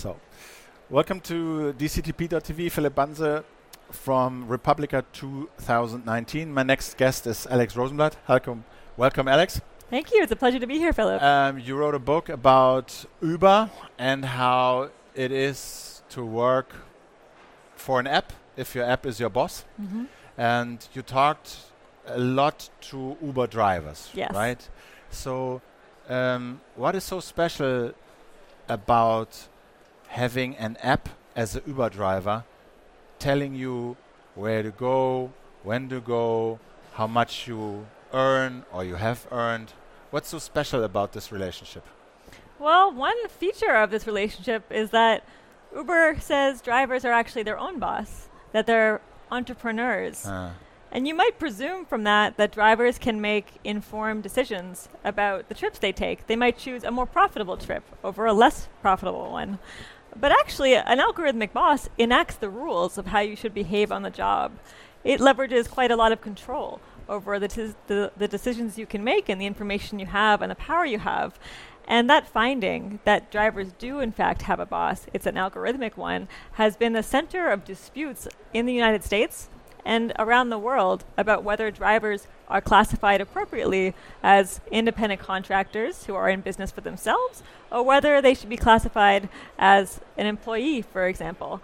So, welcome to DCTP.tv. Philipp Banse from Republica 2019. My next guest is Alex Rosenblat. Welcome, welcome, Alex. Thank you. It's a pleasure to be here, Philipp. Um, you wrote a book about Uber and how it is to work for an app if your app is your boss. Mhm. And you talked a lot to Uber drivers, Yes. right? So, um, what is so special about having an app as an Uber driver telling you where to go, when to go, how much you earn or you have earned? What's so special about this relationship? Well, one feature of this relationship is that Uber says drivers are actually their own boss, that they're entrepreneurs. Uh, And you might presume from that that drivers can make informed decisions about the trips they take. They might choose a more profitable trip over a less profitable one. But actually, an algorithmic boss enacts the rules of how you should behave on the job. It leverages quite a lot of control over the, the, the decisions you can make and the information you have and the power you have. And that finding that drivers do, in fact, have a boss, it's an algorithmic one, has been the center of disputes in the United States and around the world about whether drivers are classified appropriately as independent contractors who are in business for themselves or whether they should be classified as an employee, for example.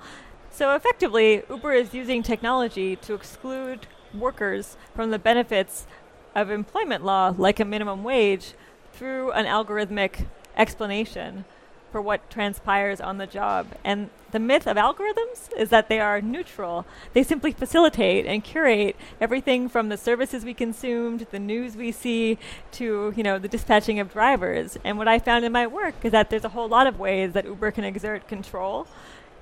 So effectively, Uber is using technology to exclude workers from the benefits of employment law, like a minimum wage, through an algorithmic explanation for what transpires on the job. And the myth of algorithms is that they are neutral. They simply facilitate and curate everything from the services we consumed, the news we see, to you know the dispatching of drivers. And what I found in my work is that there's a whole lot of ways that Uber can exert control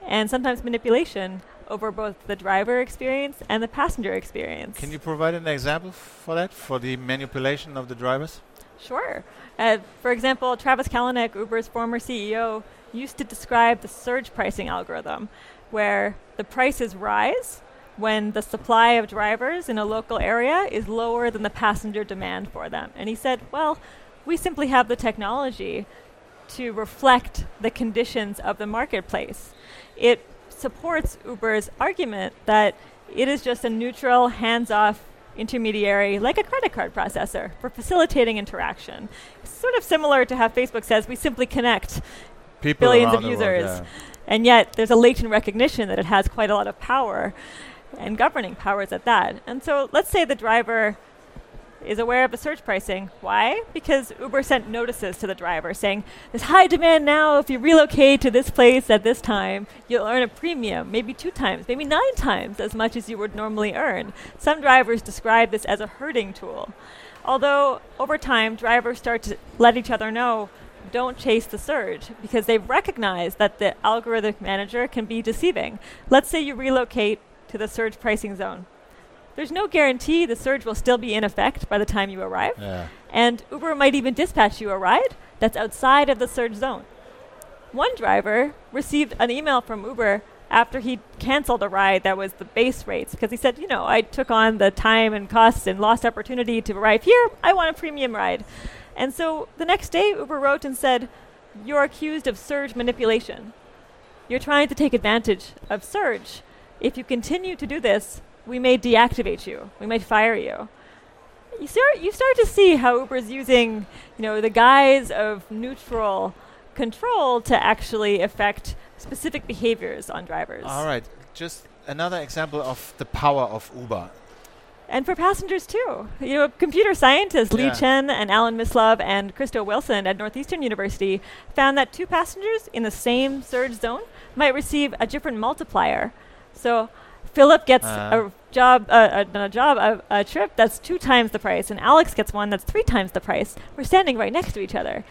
and sometimes manipulation over both the driver experience and the passenger experience. can you provide an example for that, for the manipulation of the drivers? Sure. Uh, for example, Travis Kalanick, Uber's former CEO, used to describe the surge pricing algorithm, where the prices rise when the supply of drivers in a local area is lower than the passenger demand for them. And he said, well, we simply have the technology to reflect the conditions of the marketplace. It supports Uber's argument that it is just a neutral, hands off intermediary, like a credit card processor, for facilitating interaction. Sort of similar to how Facebook says we simply connect People billions of the world, users. yeah. And yet there's a latent recognition that it has quite a lot of power and governing powers at that. And so let's say the driver is aware of the surge pricing. Why? Because Uber sent notices to the driver saying, there's high demand now. If you relocate to this place at this time, you'll earn a premium, maybe two times, maybe nine times as much as you would normally earn. Some drivers describe this as a herding tool. Although over time, drivers start to let each other know don't chase the surge because they've recognized that the algorithmic manager can be deceiving. Let's say you relocate to the surge pricing zone. There's no guarantee the surge will still be in effect by the time you arrive, Yeah. and Uber might even dispatch you a ride that's outside of the surge zone. One driver received an email from Uber after he canceled a ride that was the base rates because he said, you know, I took on the time and costs and lost opportunity to arrive here. I want a premium ride. And so the next day, Uber wrote and said, You're accused of surge manipulation. You're trying to take advantage of surge. If you continue to do this, we may deactivate you. We might fire you. You start, you start to see how Uber's using, you know, the guise of neutral control to actually affect specific behaviors on drivers. All right. Just another example of the power of Uber. And for passengers too. You know, computer scientists Le Yeah. Chen and Alan Mislove and Christo Wilson at Northeastern University found that two passengers in the same surge zone might receive a different multiplier. So Philipp gets Uh. a job, uh, a, a job, a, a trip that's two times the price, and Alex gets one that's three times the price. We're standing right next to each other.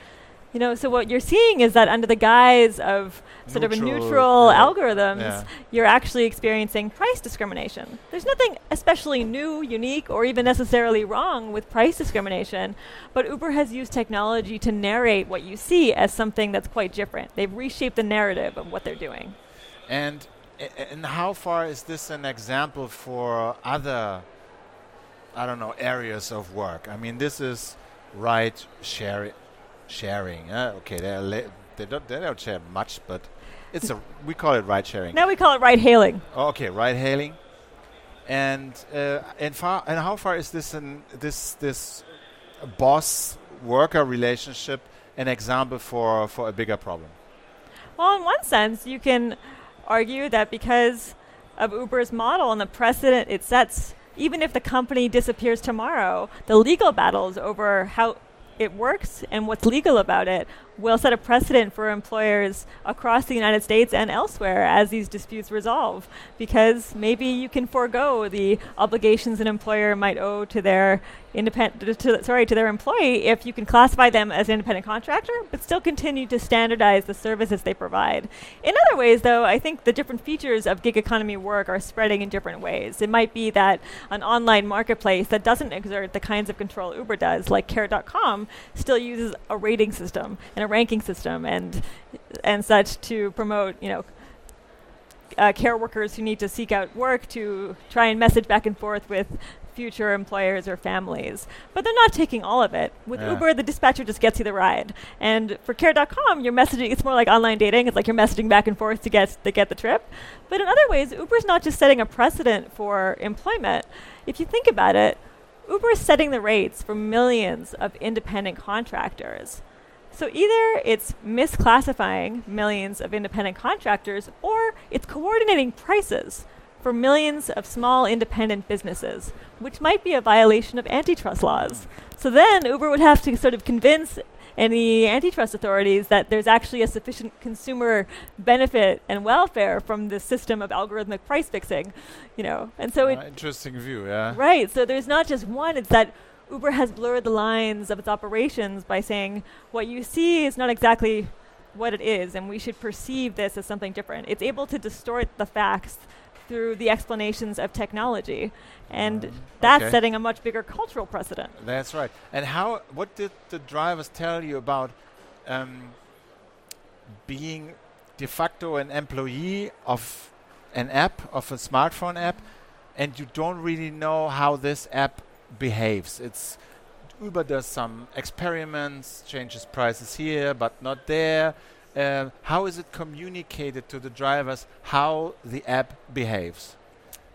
You know, so what you're seeing is that under the guise of sort of a Neutral, neutral yeah. algorithms, Yeah. you're actually experiencing price discrimination. There's nothing especially new, unique, or even necessarily wrong with price discrimination, but Uber has used technology to narrate what you see as something that's quite different. They've reshaped the narrative of what they're doing. And and how far is this an example for other, I don't know, areas of work? I mean, this is ride share sharing. Uh, okay, there are la- they don't they don't share much, but it's a we call it ride sharing. Now we call it ride hailing. Oh, okay, ride hailing. And uh, and far and how far is this in this this boss worker relationship an example for for a bigger problem? Well, in one sense, you can argue that because of Uber's model and the precedent it sets, even if the company disappears tomorrow, the legal battles over how it works and what's legal about it will set a precedent for employers across the United States and elsewhere as these disputes resolve. Because maybe you can forego the obligations an employer might owe to their independent, to, sorry, to their employee if you can classify them as an independent contractor, but still continue to standardize the services they provide. In other ways, though, I think the different features of gig economy work are spreading in different ways. It might be that an online marketplace that doesn't exert the kinds of control Uber does, like Care.com, still uses a rating system and a ranking system and and such to promote, you know. Uh, care workers who need to seek out work to try and message back and forth with future employers or families. But they're not taking all of it. With Yeah. Uber, the dispatcher just gets you the ride. And for care.com, you're messaging, it's more like online dating. It's like you're messaging back and forth to get, to get the trip. But in other ways, Uber's not just setting a precedent for employment. If you think about it, Uber is setting the rates for millions of independent contractors. So either it's misclassifying millions of independent contractors or it's coordinating prices for millions of small independent businesses, which might be a violation of antitrust laws. So then Uber would have to sort of convince any antitrust authorities that there's actually a sufficient consumer benefit and welfare from this system of algorithmic price fixing, you know. And so it Uh, interesting view, yeah. Right. So there's not just one, it's that Uber has blurred the lines of its operations by saying what you see is not exactly what it is, and we should perceive this as something different. It's able to distort the facts through the explanations of technology. And that's okay. setting a much bigger cultural precedent. That's right. And how? What did the drivers tell you about um, being de facto an employee of an app, of a smartphone app, and you don't really know how this app behaves? It's Uber does some experiments, changes prices here but not there. Uh, how is it communicated to the drivers how the app behaves?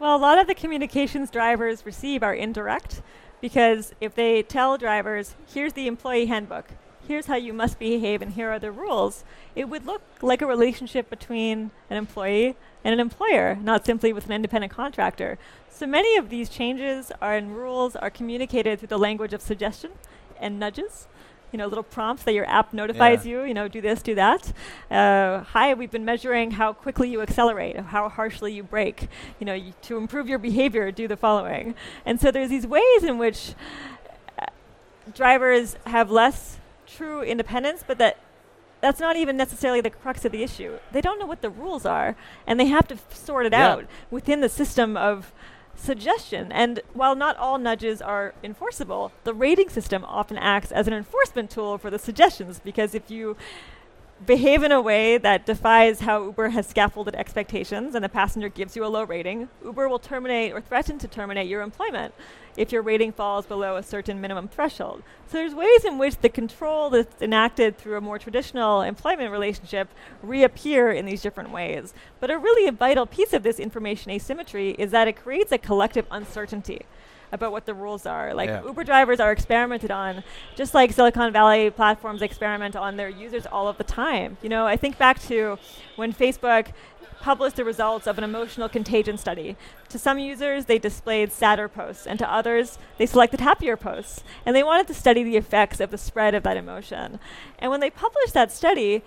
Well, a lot of the communications drivers receive are indirect because if they tell drivers, here's the employee handbook, here's how you must behave, and here are the rules, it would look like a relationship between an employee and an employer, not simply with an independent contractor. So many of these changes are and rules are communicated through the language of suggestion and nudges. You know, little prompts that your app notifies Yeah. you, you know, do this, do that. Uh, hi, we've been measuring how quickly you accelerate, how harshly you brake. You know, y- to improve your behavior, do the following. And so there's these ways in which uh, drivers have less true independence, but that that's not even necessarily the crux of the issue. They don't know what the rules are, and they have to f- sort it Yeah. out within the system of suggestion. And while not all nudges are enforceable, the rating system often acts as an enforcement tool for the suggestions because if you behave in a way that defies how Uber has scaffolded expectations and the passenger gives you a low rating, Uber will terminate or threaten to terminate your employment if your rating falls below a certain minimum threshold. So there's ways in which the control that's enacted through a more traditional employment relationship reappear in these different ways. But a really vital piece of this information asymmetry is that it creates a collective uncertainty about what the rules are. Like Yeah. Uber drivers are experimented on, just like Silicon Valley platforms experiment on their users all of the time. You know, I think back to when Facebook published the results of an emotional contagion study. To some users, they displayed sadder posts, and to others, they selected happier posts. And they wanted to study the effects of the spread of that emotion. And when they published that study,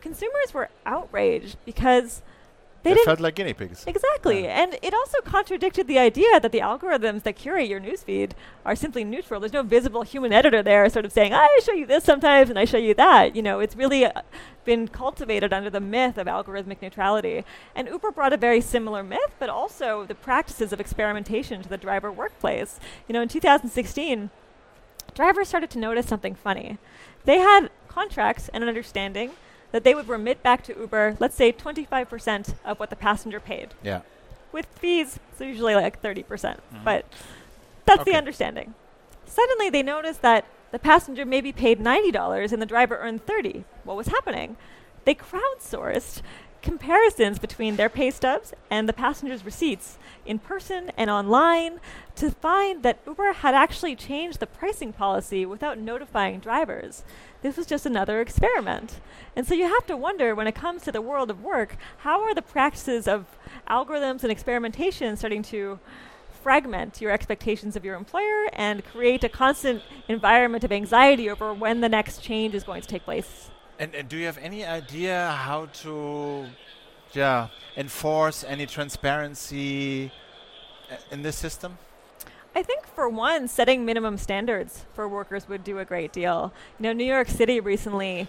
consumers were outraged because they They felt like guinea pigs. Exactly. Yeah. And it also contradicted the idea that the algorithms that curate your newsfeed are simply neutral. There's no visible human editor there sort of saying, I show you this sometimes and I show you that. You know, it's really uh, been cultivated under the myth of algorithmic neutrality. And Uber brought a very similar myth, but also the practices of experimentation to the driver workplace. You know, in 2016, drivers started to notice something funny. They had contracts and an understanding that they would remit back to Uber, let's say 25% of what the passenger paid. Yeah. With fees, it's usually like 30%. Mhm. But that's Okay. the understanding. Suddenly, they noticed that the passenger maybe paid $90 and the driver earned 30. What was happening? They crowdsourced comparisons between their pay stubs and the passenger's receipts in person and online to find that Uber had actually changed the pricing policy without notifying drivers. This was just another experiment. And so you have to wonder when it comes to the world of work, how are the practices of algorithms and experimentation starting to fragment your expectations of your employer and create a constant environment of anxiety over when the next change is going to take place? And, and do you have any idea how to, yeah, enforce any transparency uh, in this system? I think for one, setting minimum standards for workers would do a great deal. You know, New York City recently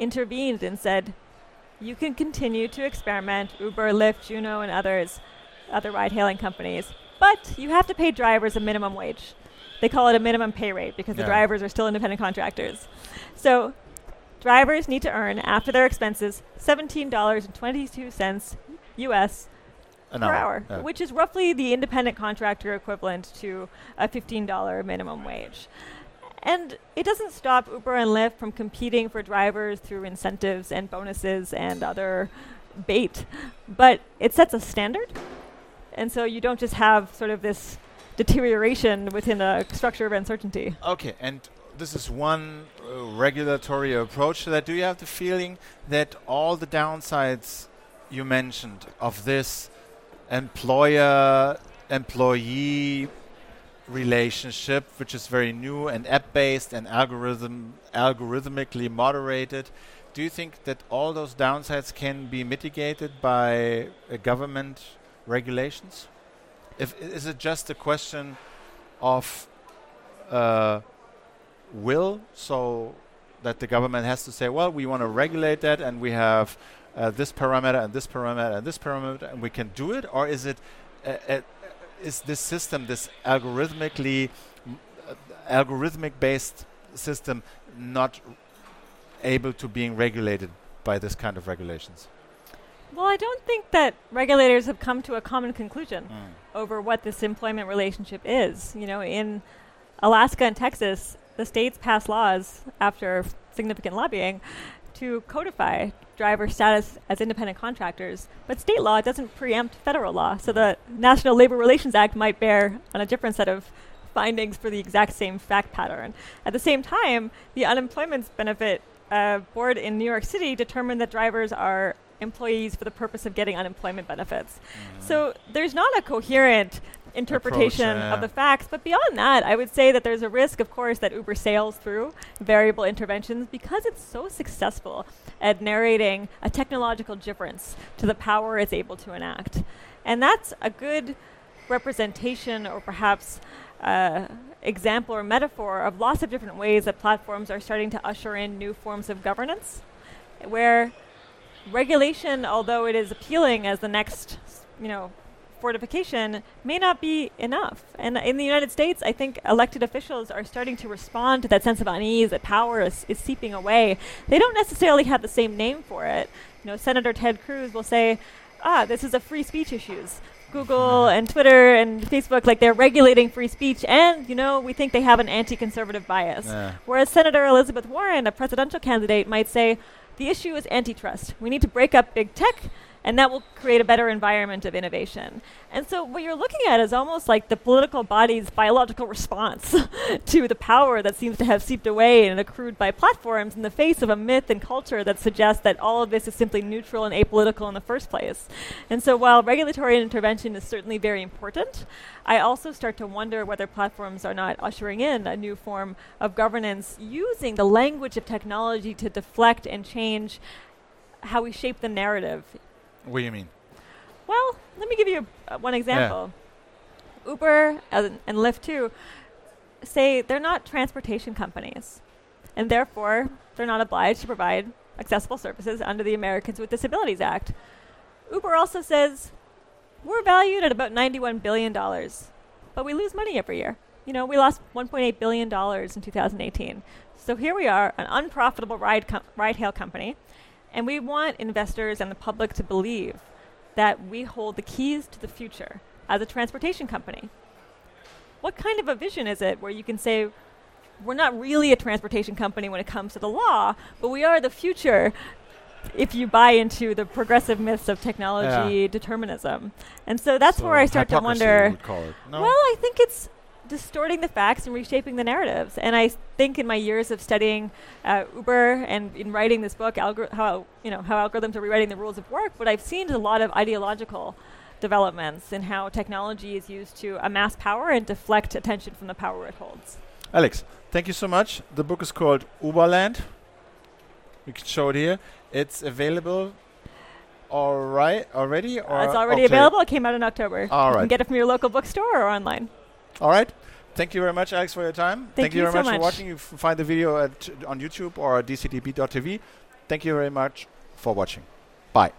intervened and said, you can continue to experiment, Uber, Lyft, Juno, and others, other ride hailing companies, but you have to pay drivers a minimum wage. They call it a minimum pay rate because yeah. the drivers are still independent contractors. So drivers need to earn, after their expenses, $17.22 US An per hour, hour, which is roughly the independent contractor equivalent to a $15 minimum wage. And it doesn't stop Uber and Lyft from competing for drivers through incentives and bonuses and other bait, but it sets a standard. And so you don't just have sort of this deterioration within a structure of uncertainty. Okay, and this is one uh, regulatory approach to that. Do you have the feeling that all the downsides you mentioned of this employer employee relationship, which is very new and app based and algorithm algorithmically moderated, do you think that all those downsides can be mitigated by uh, government regulations? If is it just a question of uh, will, so that the government has to say, well, we want to regulate that, and we have uh, this parameter and this parameter and this parameter, and we can do it, or is it uh, uh, is this system, this algorithmically uh, algorithmic based system, not able to being regulated by this kind of regulations? Well, I don't think that regulators have come to a common conclusion Mm. over what this employment relationship is. You know, in Alaska and Texas, the states pass laws after significant lobbying to codify driver status as independent contractors, but state law doesn't preempt federal law. So the National Labor Relations Act might bear on a different set of findings for the exact same fact pattern. At the same time, the unemployment benefit uh, board in New York City determined that drivers are employees for the purpose of getting unemployment benefits. Mm. So there's not a coherent interpretation yeah. of the facts. But beyond that, I would say that there's a risk, of course, that Uber sails through variable interventions because it's so successful at narrating a technological difference to the power it's able to enact. And that's a good representation or perhaps uh, example or metaphor of lots of different ways that platforms are starting to usher in new forms of governance where regulation, although it is appealing as the next, you know, fortification, may not be enough. And in the United States, I think elected officials are starting to respond to that sense of unease that power is, is seeping away. They don't necessarily have the same name for it. You know, Senator Ted Cruz will say, "Ah, this is a free speech issues." Google and Twitter and Facebook, like they're regulating free speech, and you know we think they have an anti-conservative bias. Yeah. Whereas Senator Elizabeth Warren, a presidential candidate, might say, the issue is antitrust. We need to break up big tech, and that will create a better environment of innovation. And so, what you're looking at is almost like the political body's biological response to the power that seems to have seeped away and accrued by platforms in the face of a myth and culture that suggests that all of this is simply neutral and apolitical in the first place. And so, while regulatory intervention is certainly very important, I also start to wonder whether platforms are not ushering in a new form of governance using the language of technology to deflect and change how we shape the narrative What do you mean? well, let me give you uh, one example. Uber and, and Lyft too say they're not transportation companies, and therefore they're not obliged to provide accessible services under the Americans with Disabilities Act. Uber also says we're valued at about $91 billion, but we lose money every year. You know, we lost $1.8 billion in 2018. So here we are, an unprofitable ride, com- ride hail company, and we want investors and the public to believe that we hold the keys to the future as a transportation company. What kind of a vision is it where you can say we're not really a transportation company when it comes to the law, but we are the future if you buy into the progressive myths of technology Yeah. determinism. And so that's So where I start to wonder. call it. No? Well, I think it's distorting the facts and reshaping the narratives. And I think in my years of studying uh, Uber and in writing this book, algor- how you know how algorithms are rewriting the rules of work, what I've seen is a lot of ideological developments in how technology is used to amass power and deflect attention from the power it holds. Alex, thank you so much. The book is called Uberland. We can show it here. It's available all right already or Uh, it's already available. It came out in October. All You can get it from your local bookstore or online. All right. Thank you very much, Alex, for your time. Thank you you very so much, for watching. You find the video at, on YouTube or dctp.tv. Thank you very much for watching. Bye.